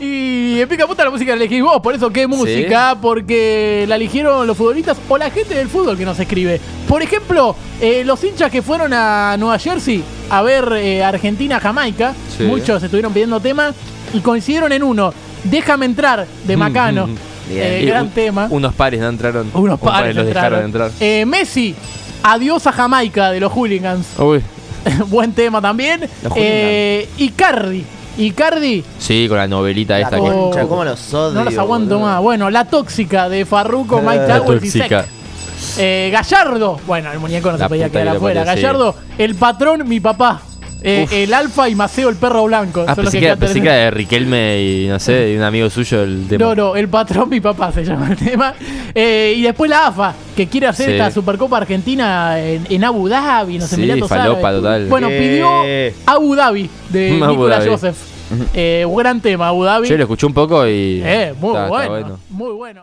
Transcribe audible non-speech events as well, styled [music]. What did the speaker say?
Y en pica puta la música la elegís vos, por eso qué música, porque la eligieron los futbolistas o la gente del fútbol que nos escribe. Por ejemplo, eh, los hinchas que fueron a Nueva Jersey a ver eh, Argentina-Jamaica, Sí. muchos estuvieron pidiendo tema y coincidieron en uno. Déjame entrar de Macano. Bien. Eh, Y gran un- tema. Unos pares no entraron. Unos Un pares los dejaron entraron. entrar. Eh, Messi, adiós a Jamaica de los hooligans. Uy. [laughs] Buen tema también. Los Eh, Icardi. Icardi, Sí, con la novelita La esta que. concha, Oh. cómo los odio. no los aguanto boludo. más. Bueno, la tóxica de Farruko, Mike La Towers y tóxica. Sek. Eh, Gallardo, bueno, el muñeco no La se podía puta quedar lo afuera. parió, sí. Gallardo, el patrón, mi papá. Eh, el Alfa y Maceo, el perro blanco. Ah, pensé que que, cantan pensé en- que era de Riquelme y no sé, de un amigo suyo el tema. No, no, el patrón, mi papá se llama el tema. Eh, y después la AFA, que quiere hacer Sí. esta Supercopa Argentina en, en Abu Dhabi, en los Sí, falopa total. Bueno, ¿Qué? pidió Abu Dhabi de [laughs] Abu Nicolás Dhabi. Joseph. Eh, un gran tema, Abu Dhabi. Yo lo escuché un poco y. Eh, muy está- está bueno, muy bueno.